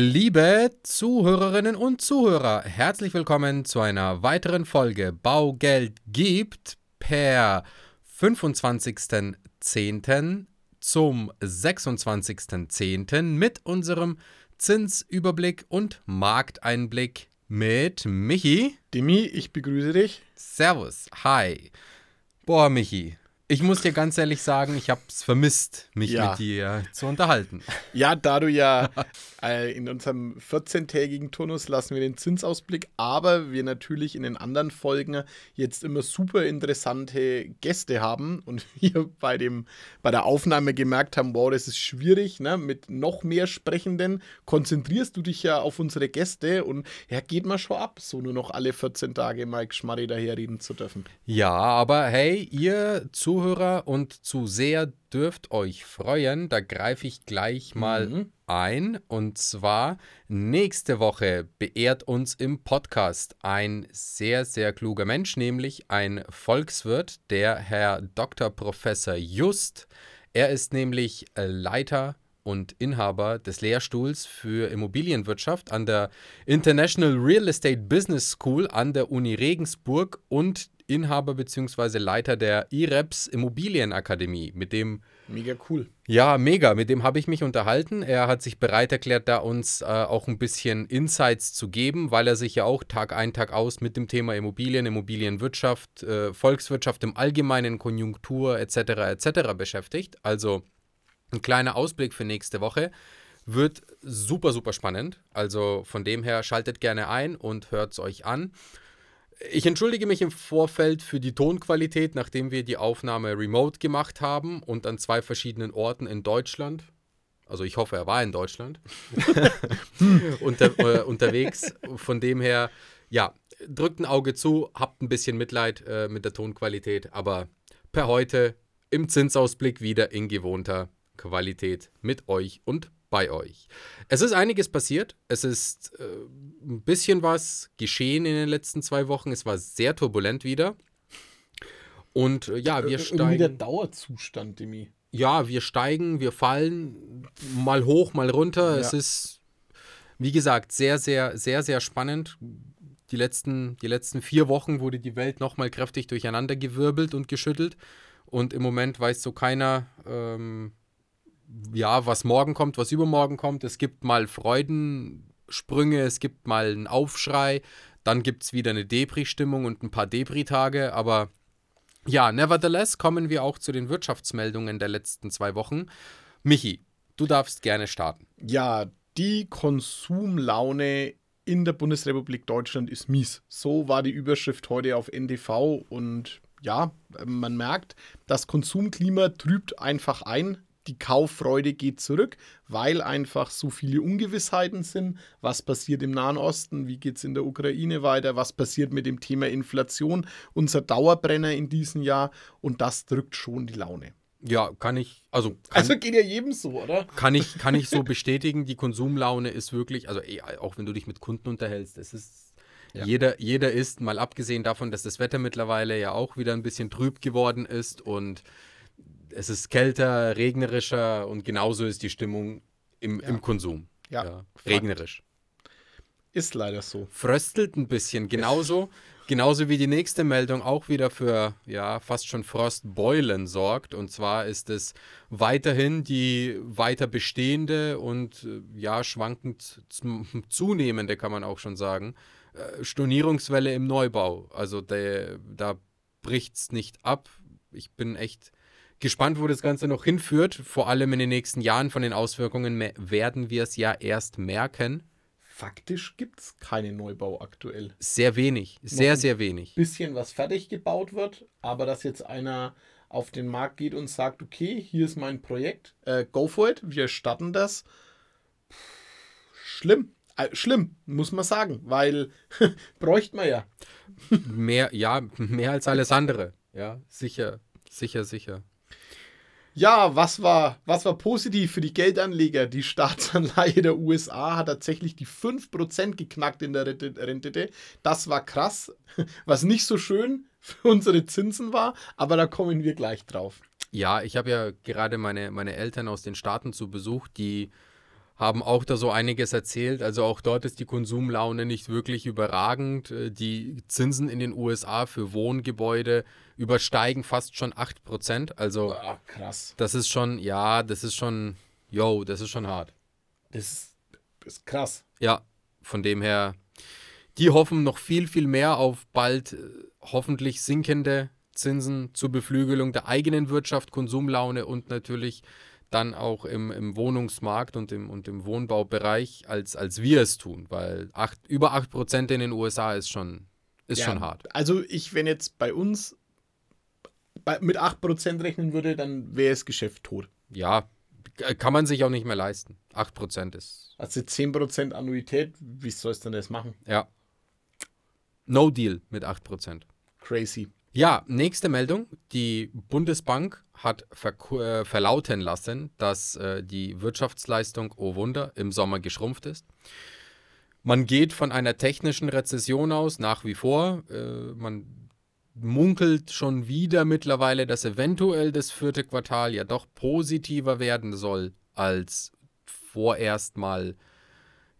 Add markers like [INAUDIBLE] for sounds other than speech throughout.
Liebe Zuhörerinnen und Zuhörer, herzlich willkommen zu einer weiteren Folge Baugeld gibt per 25.10. zum 26.10. mit unserem Zinsüberblick und Markteinblick mit Michi. Demi, ich begrüße dich. Servus, hi. Boah, Michi, ich muss dir ganz ehrlich sagen, ich habe es vermisst, mich ja. mit dir zu unterhalten. [LAUGHS] Ja, da du ja äh, in unserem 14-tägigen Turnus lassen wir den Zinsausblick, aber wir natürlich in den anderen Folgen jetzt immer super interessante Gäste haben und [LAUGHS] wir bei, dem, bei der Aufnahme gemerkt haben, wow, das ist schwierig, ne? mit noch mehr Sprechenden konzentrierst du dich ja auf unsere Gäste und ja, geht mal schon ab, so nur noch alle 14 Tage Mike Schmarri daherreden zu dürfen. Ja, aber hey, ihr zu Zuhörer und Zuseher dürft euch freuen. Da greife ich gleich mal mhm. ein. Und zwar nächste Woche beehrt uns im Podcast ein sehr, sehr kluger Mensch, nämlich ein Volkswirt, der Herr Dr. Professor Just. Er ist nämlich Leiter und Inhaber des Lehrstuhls für Immobilienwirtschaft an der International Real Estate Business School an der Uni Regensburg und Inhaber bzw. Leiter der IREPS Immobilienakademie, mit dem. Mega cool. Ja, mega. Mit dem habe ich mich unterhalten. Er hat sich bereit erklärt, da uns äh, auch ein bisschen Insights zu geben, weil er sich ja auch Tag ein, Tag aus mit dem Thema Immobilien, Immobilienwirtschaft, äh, Volkswirtschaft im Allgemeinen, Konjunktur etc. etc. beschäftigt. Also ein kleiner Ausblick für nächste Woche. Wird super, super spannend. Also von dem her schaltet gerne ein und hört es euch an. Ich entschuldige mich im Vorfeld für die Tonqualität, nachdem wir die Aufnahme remote gemacht haben und an zwei verschiedenen Orten in Deutschland. Also ich hoffe, er war in Deutschland [LAUGHS] unter, äh, unterwegs. Von dem her, ja, drückt ein Auge zu, habt ein bisschen Mitleid äh, mit der Tonqualität, aber per heute im Zinsausblick wieder in gewohnter Qualität mit euch und bei euch. Es ist einiges passiert. Es ist äh, ein bisschen was geschehen in den letzten zwei Wochen. Es war sehr turbulent wieder. Und äh, ja, wir äh, steigen. Irgendwie der Dauerzustand, Demi. Ja, wir steigen, wir fallen mal hoch, mal runter. Ja. Es ist, wie gesagt, sehr, sehr, sehr, sehr spannend. Die letzten, die letzten vier Wochen wurde die Welt nochmal kräftig durcheinandergewirbelt und geschüttelt. Und im Moment weiß so keiner, ähm, ja, was morgen kommt, was übermorgen kommt. Es gibt mal Freudensprünge, es gibt mal einen Aufschrei, dann gibt es wieder eine Depri-Stimmung und ein paar Depri-Tage, aber ja, nevertheless kommen wir auch zu den Wirtschaftsmeldungen der letzten zwei Wochen. Michi, du darfst gerne starten. Ja, die Konsumlaune in der Bundesrepublik Deutschland ist mies. So war die Überschrift heute auf NTV und ja, man merkt, das Konsumklima trübt einfach ein die Kauffreude geht zurück, weil einfach so viele Ungewissheiten sind. Was passiert im Nahen Osten? Wie geht es in der Ukraine weiter? Was passiert mit dem Thema Inflation? Unser Dauerbrenner in diesem Jahr. Und das drückt schon die Laune. Ja, kann ich, also. Kann, also geht ja jedem so, oder? Kann ich, kann ich so [LAUGHS] bestätigen. Die Konsumlaune ist wirklich, also eh, auch wenn du dich mit Kunden unterhältst, es ist ja. Jeder, jeder ist, mal abgesehen davon, dass das Wetter mittlerweile ja auch wieder ein bisschen trüb geworden ist und es ist kälter, regnerischer und genauso ist die Stimmung im, ja. im Konsum. Ja. ja. Regnerisch. Ist leider so. Fröstelt ein bisschen. Genauso, genauso wie die nächste Meldung auch wieder für ja, fast schon Frostbeulen sorgt. Und zwar ist es weiterhin die weiter bestehende und ja, schwankend [LAUGHS] zunehmende, kann man auch schon sagen, äh, Stornierungswelle im Neubau. Also der, da bricht es nicht ab. Ich bin echt gespannt, wo das Ganze noch hinführt. Vor allem in den nächsten Jahren von den Auswirkungen werden wir es ja erst merken. Faktisch gibt es keinen Neubau aktuell. Sehr wenig, sehr, sehr wenig. Bisschen was fertig gebaut wird, aber dass jetzt einer auf den Markt geht und sagt, okay, hier ist mein Projekt, äh, go for it, wir starten das. Schlimm, äh, schlimm, muss man sagen, weil [LAUGHS] bräuchte man ja. mehr, ja, mehr als alles andere. Ja, sicher, sicher, sicher. Ja, was war, was war positiv für die Geldanleger? Die Staatsanleihe der USA hat tatsächlich die 5% geknackt in der Rendite. Das war krass. Was nicht so schön für unsere Zinsen war, aber da kommen wir gleich drauf. Ja, ich habe ja gerade meine, meine Eltern aus den Staaten zu Besuch, die haben auch da so einiges erzählt. Also auch dort ist die Konsumlaune nicht wirklich überragend. Äh, die Zinsen in den USA für Wohngebäude übersteigen fast schon 8%. Also Ah, krass. das ist schon, ja, das ist schon, yo, das ist schon hart. Das ist, das ist krass. Ja, von dem her, die hoffen noch viel, viel mehr auf bald äh, hoffentlich sinkende Zinsen zur Beflügelung der eigenen Wirtschaft, Konsumlaune und natürlich dann auch im, im Wohnungsmarkt und im, und im Wohnbaubereich, als, als wir es tun. Weil acht, über 8% in den USA ist schon, ist Ja, schon hart. Also ich, wenn jetzt bei uns bei, mit 8% rechnen würde, dann wäre das Geschäft tot. Ja, kann man sich auch nicht mehr leisten. 8% ist, Also 10% Annuität, wie sollst du denn das machen? ja. No deal mit 8%. Crazy. Ja, nächste Meldung. Die Bundesbank hat äh, verlauten lassen, dass äh, die Wirtschaftsleistung, oh Wunder, im Sommer geschrumpft ist. Man geht von einer technischen Rezession aus, nach wie vor. Äh, man munkelt schon wieder mittlerweile, dass eventuell das vierte Quartal ja doch positiver werden soll, als vorerst mal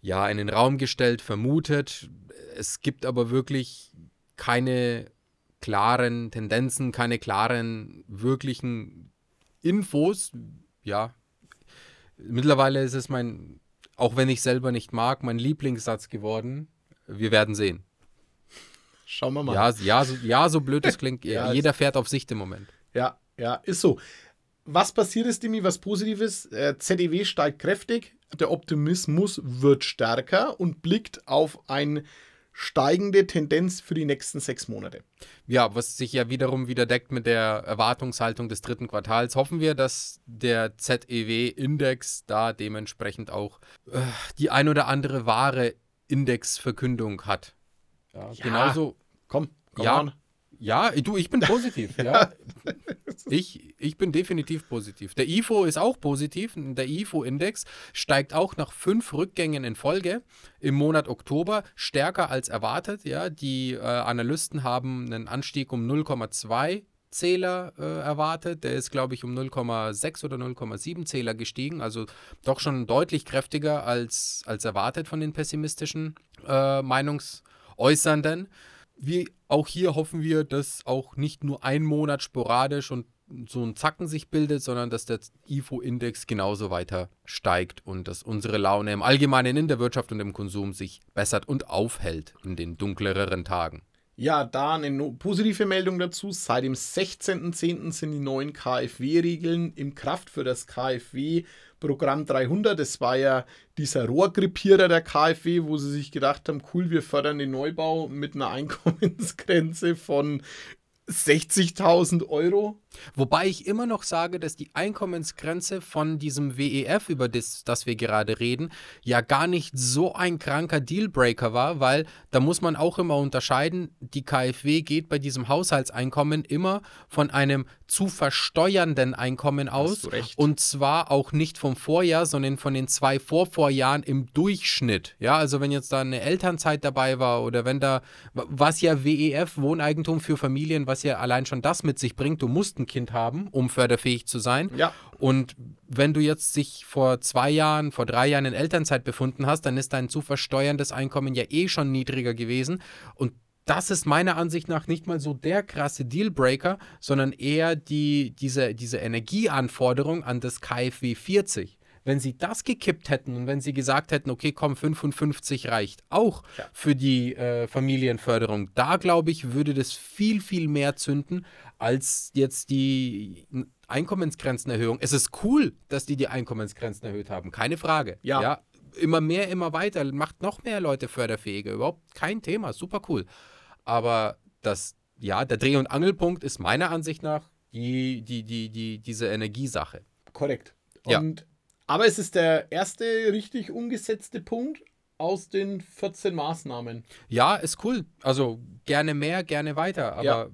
ja in den Raum gestellt, vermutet. Es gibt aber wirklich keine klaren Tendenzen, keine klaren wirklichen Infos. Ja, mittlerweile ist es mein, auch wenn ich selber nicht mag, mein Lieblingssatz geworden. Wir werden sehen. Schauen wir mal. Ja, ja, so, ja, so blöd es klingt. [LAUGHS] Ja, jeder fährt auf Sicht im Moment. Ja, ja, ist so. Was passiert ist, Dimi, was Positives? Äh, ZEW steigt kräftig, der Optimismus wird stärker und blickt auf eine steigende Tendenz für die nächsten sechs Monate. Ja, was sich ja wiederum wieder deckt mit der Erwartungshaltung des dritten Quartals, hoffen wir, dass der ZEW-Index da dementsprechend auch äh, die ein oder andere wahre Indexverkündung hat. Ja, Ja. genauso. Komm, komm Ja. on. Ja, du, ich bin positiv. [LAUGHS] ja. Ich, ich bin definitiv positiv. Der IFO ist auch positiv. Der IFO-Index steigt auch nach fünf Rückgängen in Folge im Monat Oktober stärker als erwartet. Ja, die äh, Analysten haben einen Anstieg um 0,2 Zähler äh, erwartet. Der ist, glaube ich, um 0,6 oder 0,7 Zähler gestiegen. Also doch schon deutlich kräftiger als, als erwartet von den pessimistischen äh, Meinungsäußernden. Wie auch hier hoffen wir, dass auch nicht nur ein Monat sporadisch und so ein Zacken sich bildet, sondern dass der IFO-Index genauso weiter steigt und dass unsere Laune im Allgemeinen in der Wirtschaft und im Konsum sich bessert und aufhält in den dunkleren Tagen. Ja, da eine positive Meldung dazu. Seit dem 16.10. sind die neuen KfW-Regeln im Kraft für das KfW-Programm 300. Das war ja dieser Rohrgrippierer der KfW, wo sie sich gedacht haben, cool, wir fördern den Neubau mit einer [LAUGHS] Einkommensgrenze von 60.000 Euro. Wobei ich immer noch sage, dass die Einkommensgrenze von diesem WEF, über das, das wir gerade reden, ja gar nicht so ein kranker Dealbreaker war, weil da muss man auch immer unterscheiden, die KfW geht bei diesem Haushaltseinkommen immer von einem zu versteuernden Einkommen aus und zwar auch nicht vom Vorjahr, sondern von den zwei Vorvorjahren im Durchschnitt. Ja, also wenn jetzt da eine Elternzeit dabei war oder wenn da, was ja WEF, Wohneigentum für Familien, was ja allein schon das mit sich bringt, du musst ein Kind haben, um förderfähig zu sein. Ja. Und wenn du jetzt sich vor zwei Jahren, vor drei Jahren in Elternzeit befunden hast, dann ist dein zu versteuerndes Einkommen ja eh schon niedriger gewesen. Und das ist meiner Ansicht nach nicht mal so der krasse Dealbreaker, sondern eher die, diese, diese Energieanforderung an das KfW 40. Wenn sie das gekippt hätten und wenn sie gesagt hätten, okay, komm, 55 reicht auch Ja. für die äh, Familienförderung, da glaube ich, würde das viel, viel mehr zünden als jetzt die Einkommensgrenzenerhöhung. Es ist cool, dass die die Einkommensgrenzen erhöht haben, keine Frage. Ja. immer mehr, immer weiter, macht noch mehr Leute förderfähiger, überhaupt kein Thema, super cool. Aber das, ja, der Dreh- und Angelpunkt ist meiner Ansicht nach die, die, die, die, diese Energiesache. Korrekt. Ja. Aber es ist der erste richtig umgesetzte Punkt aus den 14 Maßnahmen. Ja, ist cool. Also gerne mehr, gerne weiter. Aber Ja.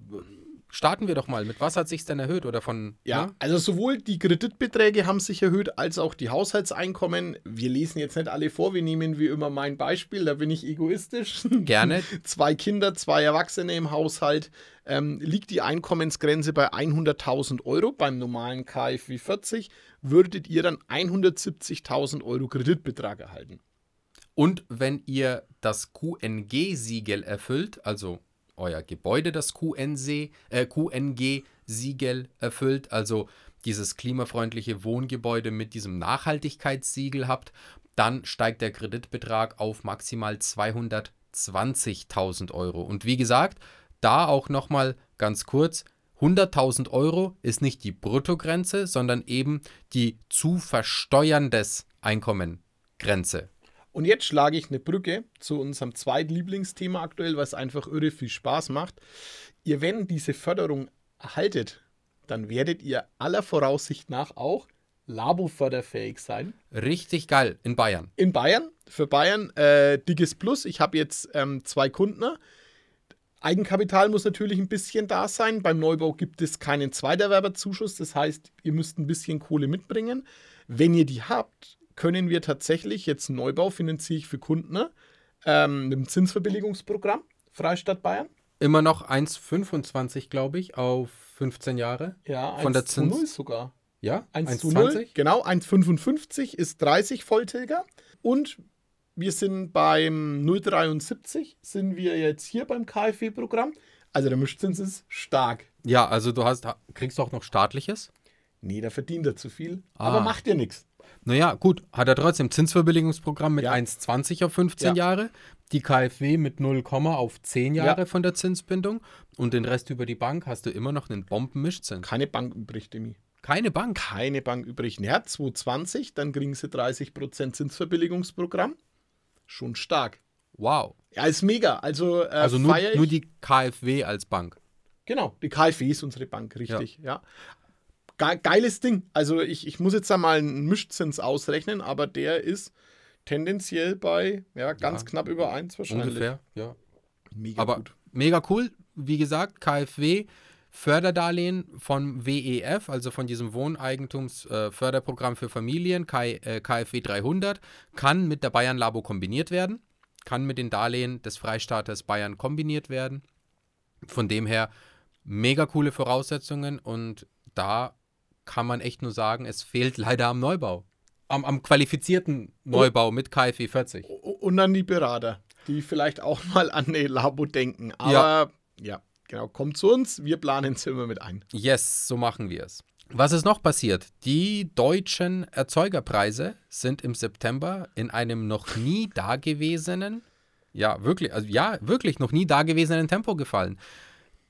Starten wir doch mal. Mit was hat sich denn erhöht oder von? Ja, ne? also sowohl die Kreditbeträge haben sich erhöht, als auch die Haushaltseinkommen. Wir lesen jetzt nicht alle vor, wir nehmen wie immer mein Beispiel, da bin ich egoistisch. [LAUGHS] Gerne. zwei Kinder, zwei Erwachsene im Haushalt. Ähm, liegt die Einkommensgrenze bei 100.000 Euro beim normalen KfW 40, würdet ihr dann 170.000 Euro Kreditbetrag erhalten. Und wenn ihr das QNG-Siegel erfüllt, also euer Gebäude das QNC, äh, QNG-Siegel erfüllt, also dieses klimafreundliche Wohngebäude mit diesem Nachhaltigkeitssiegel habt, dann steigt der Kreditbetrag auf maximal 220.000 Euro. Und wie gesagt, da auch nochmal ganz kurz, 100.000 Euro ist nicht die Bruttogrenze, sondern eben die zu versteuerndes Einkommengrenze. Und jetzt schlage ich eine Brücke zu unserem zweitlieblingsthema aktuell, was einfach irre viel Spaß macht. Ihr, wenn diese Förderung erhaltet, dann werdet ihr aller Voraussicht nach auch Labo-förderfähig sein. Richtig geil in Bayern. In Bayern, für Bayern, äh, dickes Plus. Ich habe jetzt ähm, zwei Kunden. Eigenkapital muss natürlich ein bisschen da sein. Beim Neubau gibt es keinen Zweiterwerberzuschuss. Das heißt, ihr müsst ein bisschen Kohle mitbringen. Wenn ihr die habt, können wir tatsächlich jetzt Neubau finanziere ich für Kunden ähm, mit dem Zinsverbilligungsprogramm Freistaat Bayern. Immer noch 1,25 glaube ich auf 15 Jahre. Ja, Von der 1 zu 0 Zins- sogar. Ja, 1 zu 0, genau, 1,55 ist 30 Volltilger. Und wir sind beim 0,73 sind wir jetzt hier beim KfW-Programm. Also der Mischzins ist stark. Ja, also du hast, kriegst du auch noch staatliches? Nee, da verdient er zu viel. Ah. Aber macht ja nichts. Naja, gut, hat er trotzdem Zinsverbilligungsprogramm mit Ja. 1,20 auf 15 Ja. Jahre, die KfW mit 0, auf 10 Jahre Ja. von der Zinsbindung und den Rest über die Bank hast du immer noch einen Bombenmischzins. Keine Bank übrig, Demi. Keine Bank. Keine Bank übrig. Ja, 220, dann kriegen sie 30% Zinsverbilligungsprogramm. Schon stark. Wow. Ja, ist mega. Also, äh, Also nur, nur die KfW als Bank. Genau, die KfW ist unsere Bank, richtig, ja. Ge geiles Ding. Also ich, ich muss jetzt da mal einen Mischzins ausrechnen, aber der ist tendenziell bei ja, ganz Ja, knapp über 1 wahrscheinlich. Ungefähr, ja. Mega Aber gut. mega cool. Wie gesagt, KfW, Förderdarlehen von WEF, also von diesem Wohneigentumsförderprogramm äh, für Familien, K äh, KfW 300, kann mit der Bayern Labo kombiniert werden, kann mit den Darlehen des Freistaates Bayern kombiniert werden. Von dem her mega coole Voraussetzungen und da kann man echt nur sagen, es fehlt leider am Neubau. Am, am qualifizierten Neubau mit KfW 40. O- Und dann die Berater, die vielleicht auch [LAUGHS] mal an eine Labo denken. Aber ja, genau, kommt zu uns, wir planen es immer mit ein. Yes, so machen wir es. Was ist noch passiert? Die deutschen Erzeugerpreise sind im September in einem noch nie [LAUGHS] dagewesenen, ja, wirklich, also ja, wirklich noch nie dagewesenen Tempo gefallen.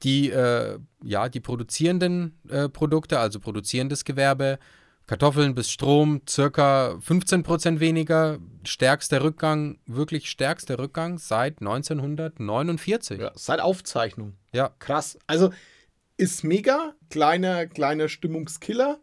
Die, äh, ja, die produzierenden äh, Produkte, also produzierendes Gewerbe, Kartoffeln bis Strom, circa 15% weniger. Stärkster Rückgang, wirklich stärkster Rückgang seit 1949. Ja, seit Aufzeichnung. ja. Krass. Also ist mega, kleiner, kleiner Stimmungskiller.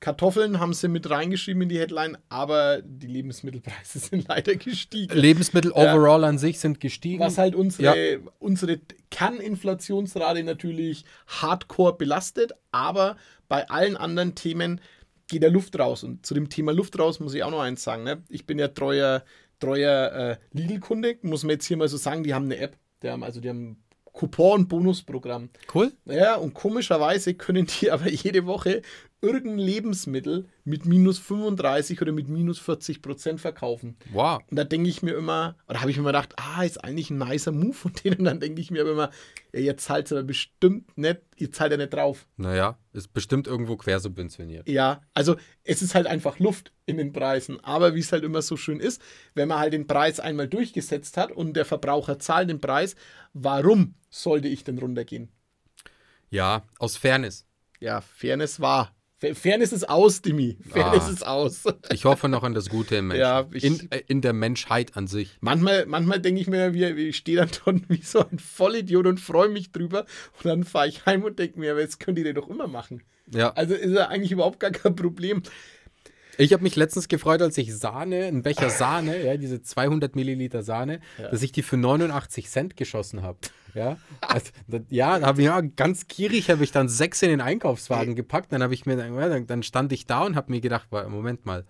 Kartoffeln haben sie mit reingeschrieben in die Headline, aber die Lebensmittelpreise [LAUGHS] sind leider gestiegen. Lebensmittel overall an sich sind gestiegen. Was halt unsere, unsere Kerninflationsrate natürlich hardcore belastet, aber bei allen anderen Themen geht der Luft raus. Und zu dem Thema Luft raus muss ich auch noch eins sagen. Ne? Ich bin ja treuer, treuer äh, Lidl-Kunde, muss man jetzt hier mal so sagen, die haben eine App. Die haben, also die haben ein Coupon-Bonusprogramm. Cool. Ja, und komischerweise können die [LAUGHS] aber jede Woche irgendein Lebensmittel mit minus 35 oder mit minus 40 Prozent verkaufen. Wow. Und da denke ich mir immer, oder habe ich mir immer gedacht, ah, ist eigentlich ein nicer Move von [LAUGHS] denen. Und dann denke ich mir aber immer, ja, ihr zahlt es aber bestimmt nicht, ihr zahlt ja nicht drauf. Naja, ist bestimmt irgendwo quersubventioniert. Ja, also es ist halt einfach Luft in den Preisen. Aber wie es halt immer so schön ist, wenn man halt den Preis einmal durchgesetzt hat und der Verbraucher zahlt den Preis, warum sollte ich denn runtergehen? Ja, aus Fairness. Ja, Fairness war. Fa- Fairness ist aus, Dimi. Fairness Ah. ist aus. [LAUGHS] Ich hoffe noch an das Gute im Menschen. Ja, ich- in, äh, in der Menschheit an sich. Manchmal, manchmal denke ich mir, ich stehe dann dort [LAUGHS] wie so ein Vollidiot und freue mich drüber. Und dann fahre ich heim und denke mir, aber jetzt könnt ihr doch immer machen. Ja. Also ist ja eigentlich überhaupt gar kein Problem. Ich habe mich letztens gefreut, als ich Sahne, einen Becher [LAUGHS] Sahne, ja, diese 200 Milliliter Sahne, ja. dass ich die für 89 Cent geschossen habe. Ja, also, ja, habe ich ja ganz gierig habe ich dann sechs in den Einkaufswagen gepackt. Dann habe ich mir dann, dann stand ich da und habe mir gedacht, Moment mal,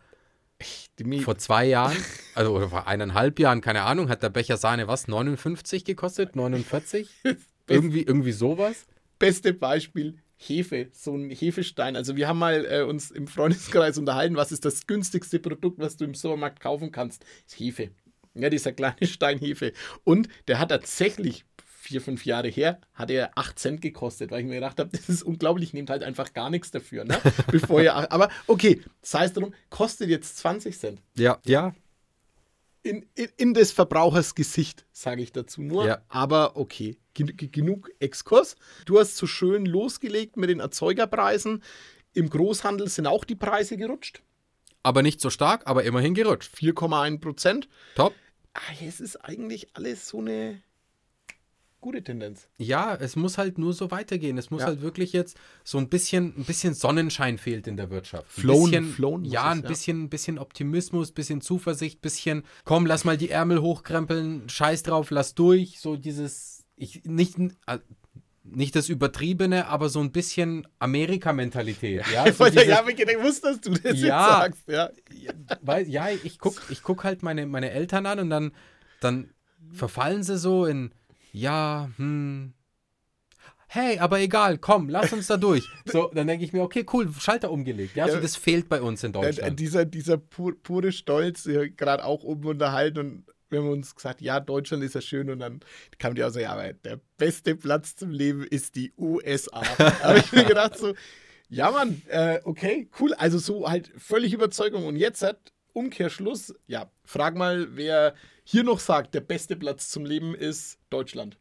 vor zwei Jahren, [LAUGHS] also oder vor eineinhalb Jahren, keine Ahnung, hat der Becher Sahne was 59 gekostet, 49, [LAUGHS] irgendwie irgendwie sowas. Beste Beispiel Hefe, so ein Hefestein. Also wir haben mal äh, uns im Freundeskreis unterhalten, was ist das günstigste Produkt, was du im Supermarkt kaufen kannst? Das ist Hefe. Ja, dieser kleine Stein Hefe. Und der hat tatsächlich vier, fünf Jahre her, hat er 8 Cent gekostet, weil ich mir gedacht habe, [LAUGHS] das ist unglaublich, nehmt halt einfach gar nichts dafür, ne? [LAUGHS] Bevor ihr, aber okay, sei es drum, kostet jetzt 20 Cent. Ja, ja, in, in, in, des Verbrauchers Gesicht, sage ich dazu nur. Ja. Aber okay, genug Exkurs. Du hast so schön losgelegt mit den Erzeugerpreisen. Im Großhandel sind auch die Preise gerutscht. Aber nicht so stark, aber immerhin gerutscht. 4,1 Prozent. Top. Ah, es ist eigentlich alles so eine gute Tendenz. Ja, es muss halt nur so weitergehen. Es muss ja. halt wirklich jetzt so ein bisschen, ein bisschen Sonnenschein fehlt in der Wirtschaft. Flown, bisschen, flown ja, ein es, bisschen, ein bisschen Optimismus, ein bisschen Zuversicht, ein bisschen, komm, lass mal die Ärmel hochkrempeln, scheiß drauf, lass durch. So dieses, ich, nicht, äh, nicht das Übertriebene, aber so ein bisschen Amerika-Mentalität. Ja, [LAUGHS] so diese, ja, ich wusste, dass du das ja, jetzt sagst. Ja, weil, ja ich gucke ich guck halt meine, meine Eltern an und dann, dann verfallen sie so in ja, hm, hey, aber egal, komm, lass uns da durch. So, dann denke ich mir, okay, cool, Schalter umgelegt. Ja, also das fehlt bei uns in Deutschland. Dieser, dieser pur, pure Stolz, gerade auch oben unterhalten und wir haben uns gesagt, ja, Deutschland ist ja schön und dann kam die auch so, ja, aber der beste Platz zum Leben ist die USA. [LAUGHS] Aber ich mir gedacht so, ja, Mann, äh, okay, cool. Also so halt völlig Überzeugung. Und jetzt hat Umkehrschluss, ja, frag mal, wer hier noch sagt, der beste Platz zum Leben ist Deutschland.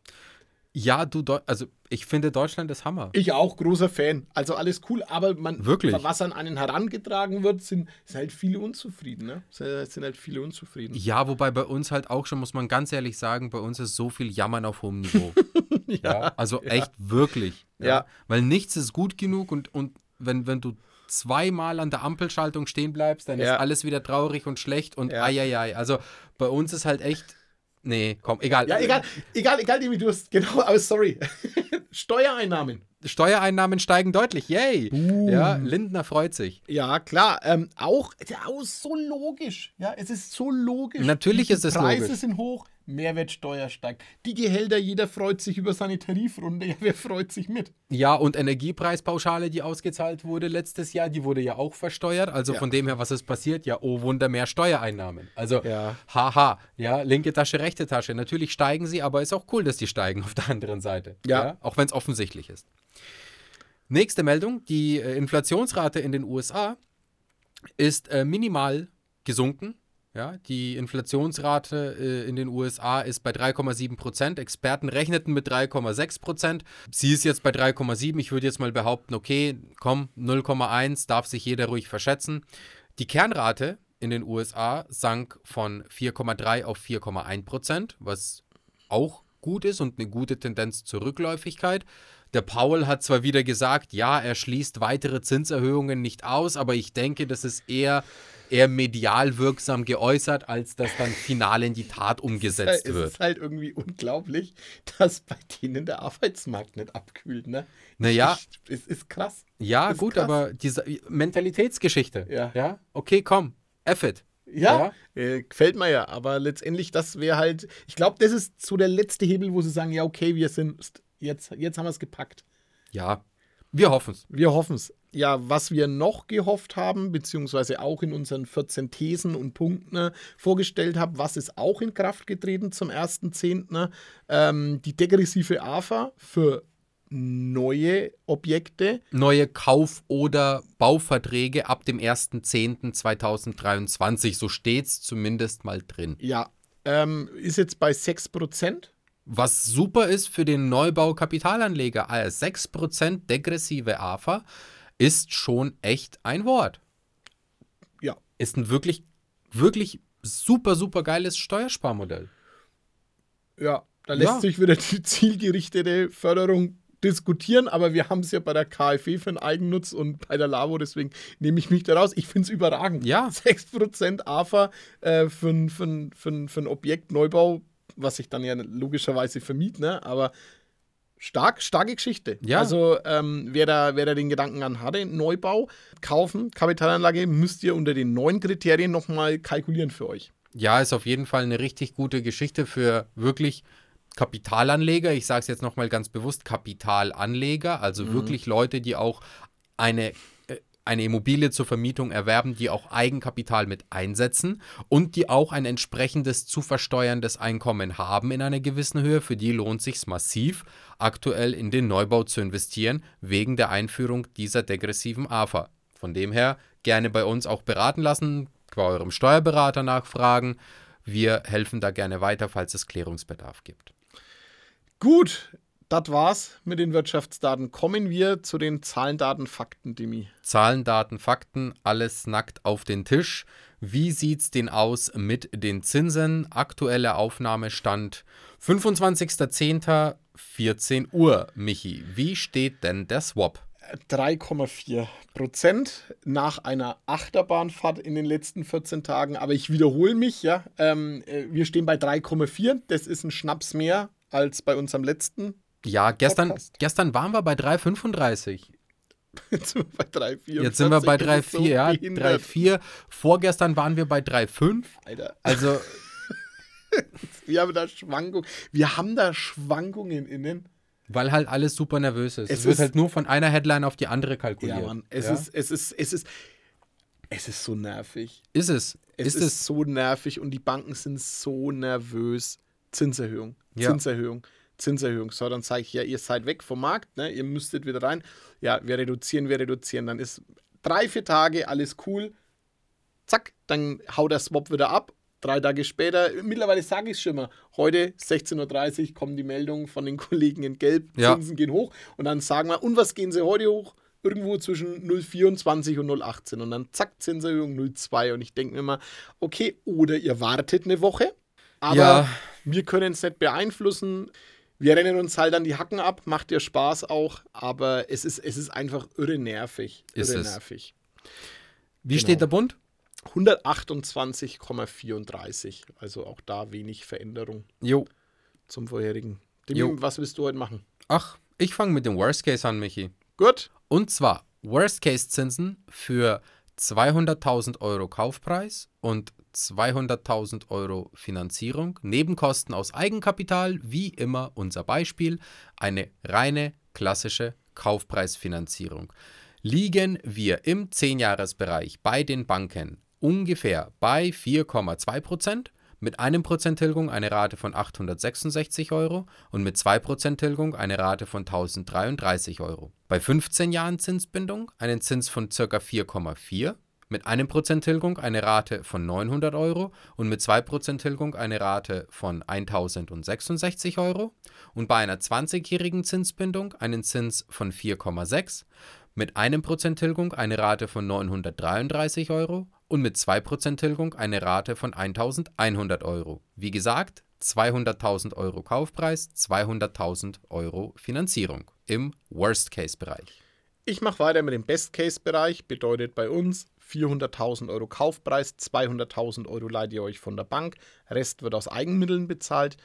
Ja, du, also ich finde Deutschland ist Hammer. Ich auch, großer Fan. Also alles cool, aber man, Wirklich? was an einen herangetragen wird, sind, sind halt viele unzufrieden. Ne? Sind halt viele unzufrieden. Ja, wobei bei uns halt auch schon, muss man ganz ehrlich sagen, bei uns ist so viel Jammern auf hohem Niveau. [LAUGHS] ja, ja, also ja. echt wirklich. Ja. ja. Weil nichts ist gut genug und, und wenn, wenn du zweimal an der Ampelschaltung stehen bleibst, dann ist alles wieder traurig und schlecht und ja. ai, Also bei uns ist halt echt. Nee, komm, egal. Ja, egal, egal, egal, wie du hast. Genau, aber sorry. [LAUGHS] Steuereinnahmen. Steuereinnahmen steigen deutlich. Yay! Uh. Ja, Lindner freut sich. Ja, klar. Ähm, auch, ja, auch so logisch. Ja, es ist so logisch. Natürlich Die ist es Preise logisch. Preise sind hoch, Mehrwertsteuer steigt. Die Gehälter, jeder freut sich über seine Tarifrunde. Ja, wer freut sich mit? Ja, und Energiepreispauschale, die ausgezahlt wurde letztes Jahr, die wurde ja auch versteuert. Also ja. von dem her, was ist passiert? Ja, oh Wunder, mehr Steuereinnahmen. Also, ja. haha, ja, linke Tasche, rechte Tasche. Natürlich steigen sie, aber ist auch cool, dass die steigen auf der anderen Seite. Ja. ja auch wenn es offensichtlich ist. Nächste Meldung: Die äh, Inflationsrate in den USA ist äh, minimal gesunken. Ja, die Inflationsrate äh, in den USA ist bei 3,7 Prozent. Experten rechneten mit 3,6 Prozent. Sie ist jetzt bei 3,7. Ich würde jetzt mal behaupten, okay, komm, 0,1 darf sich jeder ruhig verschätzen. Die Kernrate in den USA sank von 4,3 auf 4,1 Prozent, was auch gut ist und eine gute Tendenz zur Rückläufigkeit. Der Paul hat zwar wieder gesagt, ja, er schließt weitere Zinserhöhungen nicht aus, aber ich denke, das ist eher, eher medial wirksam geäußert, als dass dann final in die Tat umgesetzt es wird. Es ist halt irgendwie unglaublich, dass bei denen der Arbeitsmarkt nicht abkühlt, ne? Naja. Es ist krass. Ja, ist gut, krass. aber diese Mentalitätsgeschichte. Ja. ja? Okay, komm, F it. Ja, ja. Äh, gefällt mir ja, aber letztendlich, das wäre halt, ich glaube, das ist so der letzte Hebel, wo sie sagen, ja, okay, wir sind Jetzt, jetzt haben wir es gepackt. Ja, wir hoffen es. Wir hoffen es. Ja, was wir noch gehofft haben, beziehungsweise auch in unseren 14 Thesen und Punkten äh, vorgestellt haben, was ist auch in Kraft getreten zum 1.10., ähm, die degressive AFA für neue Objekte. Neue Kauf- oder Bauverträge ab dem 1.10.2023. So steht es zumindest mal drin. Ja, ähm, ist jetzt bei 6%. Was super ist für den Neubau-Kapitalanleger. 6% degressive AFA ist schon echt ein Wort. Ja. Ist ein wirklich, wirklich super, super geiles Steuersparmodell. Ja, da lässt ja. sich wieder die zielgerichtete Förderung diskutieren, aber wir haben es ja bei der KfW für den Eigennutz und bei der LAVO, deswegen nehme ich mich da raus. Ich finde es überragend. Ja. 6% AFA äh, für, für, für, ein- für ein Objektneubau, was ich dann ja logischerweise vermiet, ne? aber stark, starke Geschichte. Ja. Also ähm, wer, da, wer da den Gedanken an hatte, Neubau, kaufen, Kapitalanlage, müsst ihr unter den neuen Kriterien nochmal kalkulieren für euch. Ja, ist auf jeden Fall eine richtig gute Geschichte für wirklich Kapitalanleger. Ich sage es jetzt nochmal ganz bewusst, Kapitalanleger, also wirklich Leute, die auch eine, eine Immobilie zur Vermietung erwerben, die auch Eigenkapital mit einsetzen und die auch ein entsprechendes zu versteuerndes Einkommen haben in einer gewissen Höhe. Für die lohnt sich massiv, aktuell in den Neubau zu investieren, wegen der Einführung dieser degressiven AFA. Von dem her gerne bei uns auch beraten lassen, bei eurem Steuerberater nachfragen. Wir helfen da gerne weiter, falls es Klärungsbedarf gibt. Gut, das war's mit den Wirtschaftsdaten. Kommen wir zu den Zahlen, Daten, Fakten, Demi. Zahlen, Daten, Fakten, alles nackt auf den Tisch. Wie sieht's denn aus mit den Zinsen? Aktueller Aufnahmestand 25.10. Uhr. Michi, wie steht denn der Swap? 3,4 Prozent nach einer Achterbahnfahrt in den letzten 14 Tagen. Aber ich wiederhole mich, ja. Ähm, äh, wir stehen bei 3,4. Das ist ein Schnaps mehr als bei unserem letzten. Ja, gestern, Podcast. gestern waren wir bei 3,35. Jetzt sind wir bei 3,4. Jetzt sind wir bei Das ist 3,4, so ja. behindert, 3,4. Vorgestern waren wir bei 3,5. Alter. Also, [LAUGHS] Wir haben da Schwankungen. Wir haben da Schwankungen innen. weil halt alles super nervös ist. Es, Es wird ist- halt nur von einer Headline auf die andere kalkuliert. Ja, Mann. Es Ja? ist, es ist, es ist, es ist so nervig. Ist es. Es ist ist, es. so nervig und die Banken sind so nervös. Zinserhöhung, Ja. Zinserhöhung, Zinserhöhung. So, dann sage ich, ja, ihr seid weg vom Markt, ne? ihr müsstet wieder rein. Ja, wir reduzieren, wir reduzieren. Dann ist drei, vier Tage alles cool. Zack, dann haut der Swap wieder ab. Drei Tage später, mittlerweile sage ich es schon mal, heute 16.30 Uhr kommen die Meldungen von den [LAUGHS] Kollegen in Gelb, Ja. Zinsen gehen hoch und dann sagen wir, und was gehen sie heute hoch? Irgendwo zwischen 0,24 und 0,18 und dann zack, Zinserhöhung 0,2 und ich denke mir immer, okay, oder ihr wartet eine Woche, aber Ja. wir können es nicht beeinflussen. Wir rennen uns halt an die Hacken ab, macht dir Spaß auch, aber es ist, es ist einfach irre nervig. Ist irre es. nervig. Wie Genau. steht der Bund? 128,34. Also auch da wenig Veränderung Jo. zum vorherigen. Demi, Jo. was willst du heute machen? Ach, ich fange mit dem Worst Case an, Michi. Gut. Und zwar Worst Case Zinsen für 200.000 Euro Kaufpreis und 200.000 Euro Finanzierung, Nebenkosten aus Eigenkapital, wie immer unser Beispiel, eine reine klassische Kaufpreisfinanzierung. Liegen wir im 10-Jahres-Bereich bei den Banken ungefähr bei 4,2 Prozent, mit einem Prozent Tilgung eine Rate von 866 Euro und mit 2% Tilgung eine Rate von 1033 Euro. Bei 15 Jahren Zinsbindung einen Zins von ca. 4,4, mit einem Prozent Tilgung eine Rate von 900 Euro und mit 2% Tilgung eine Rate von 1066 Euro und bei einer 20-jährigen Zinsbindung einen Zins von 4,6, mit einem Prozent Tilgung eine Rate von 933 Euro und mit 2% Tilgung eine Rate von 1100 Euro. Wie gesagt, 200.000 Euro Kaufpreis, 200.000 Euro Finanzierung im Worst-Case-Bereich. Ich mache weiter mit dem Best-Case-Bereich. Bedeutet bei uns 400.000 Euro Kaufpreis, 200.000 Euro leiht ihr euch von der Bank, Rest wird aus Eigenmitteln bezahlt.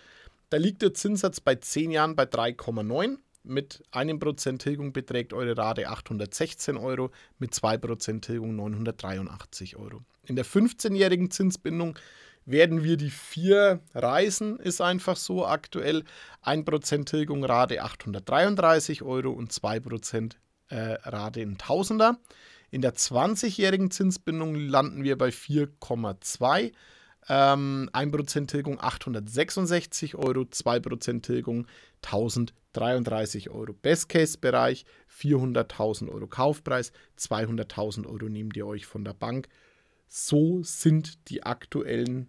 Da liegt der Zinssatz bei 10 Jahren bei 3,9. Mit 1% Tilgung beträgt eure Rate 816 Euro, mit 2% Tilgung 983 Euro. In der 15-jährigen Zinsbindung werden wir die vier reisen, ist einfach so aktuell. 1% Tilgung Rate 833 Euro und 2% äh, Rate in Tausender. In der 20-jährigen Zinsbindung landen wir bei 4,2. Ähm, 1% Tilgung 866 Euro, 2% Tilgung 1033 Euro. Best-Case-Bereich 400.000 Euro Kaufpreis, 200.000 Euro nehmt ihr euch von der Bank. So sind die aktuellen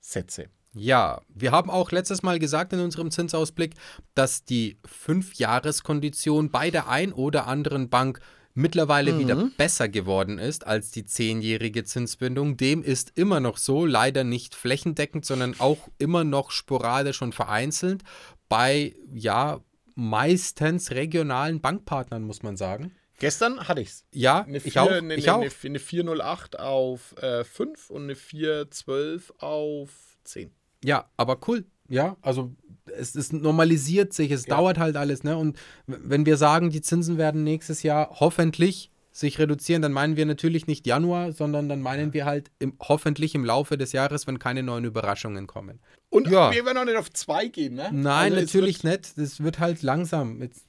Sätze. Ja, wir haben auch letztes Mal gesagt in unserem Zinsausblick, dass die 5-Jahres-Kondition bei der ein oder anderen Bank mittlerweile wieder besser geworden ist als die 10-jährige Zinsbindung. Dem ist immer noch so, leider nicht flächendeckend, sondern auch immer noch sporadisch und vereinzelt bei, ja, meistens regionalen Bankpartnern, muss man sagen. Gestern hatte ich's. Ja, Eine, ich vier- auch. eine, ich eine, auch. Eine, eine 408 auf äh, 5 und eine 412 auf 10. Ja, aber cool. Ja, also es, es normalisiert sich, es Ja. dauert halt alles. Ne? Und wenn wir sagen, die Zinsen werden nächstes Jahr hoffentlich sich reduzieren, dann meinen wir natürlich nicht Januar, sondern dann meinen wir halt im, hoffentlich im Laufe des Jahres, wenn keine neuen Überraschungen kommen. Und Ja. wir werden auch nicht auf 2 gehen, ne? Nein, Also natürlich nicht. Das wird halt langsam. Jetzt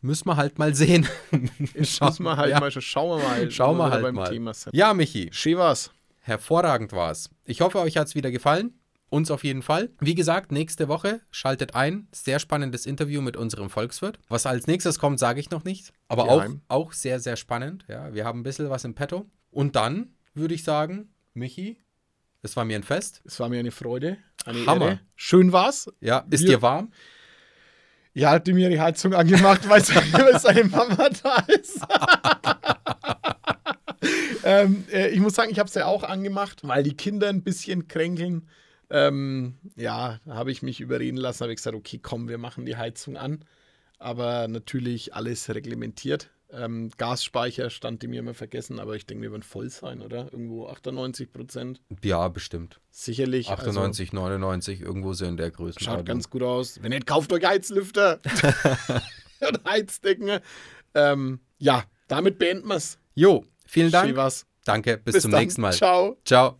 müssen wir halt mal sehen. [LAUGHS] Jetzt müssen wir halt ja. mal, schauen wir mal. Schauen wo wir halt beim mal. Thema sind. Ja, Michi, Schön war's. hervorragend war's. Ich hoffe, euch hat's wieder gefallen. Uns auf jeden Fall. Wie gesagt, nächste Woche schaltet ein. Sehr spannendes Interview mit unserem Volkswirt. Was als nächstes kommt, sage ich noch nicht. Aber auch, auch sehr, sehr spannend. Ja, wir haben ein bisschen was im Petto. Und dann würde ich sagen, Michi, es war mir ein Fest. Es war mir eine Freude. Eine Hammer. Ehre. Schön war's. Ja, ist Wir- dir warm? Ihr habt mir die Heizung angemacht, weil seine, [LAUGHS] weil seine Mama da ist. [LAUGHS] ähm, äh, ich muss sagen, ich habe es ja auch angemacht, weil die Kinder ein bisschen kränkeln. Ähm, ja, da habe ich mich überreden lassen, habe ich gesagt, okay, komm, wir machen die Heizung an. Aber natürlich alles reglementiert. Ähm, Gasspeicher stand dem mir immer vergessen, aber ich denke, wir werden voll sein, oder? Irgendwo 98 Prozent. Ja, bestimmt. Sicherlich. also 98, 99, irgendwo so in der Größe. Schaut ganz gut aus. Wenn nicht, kauft euch Heizlüfter [LAUGHS] und Heizdecken. Ähm, ja, damit beenden wir es. Jo, vielen Dank. Danke, bis, zum dann. nächsten Mal. Ciao. Ciao.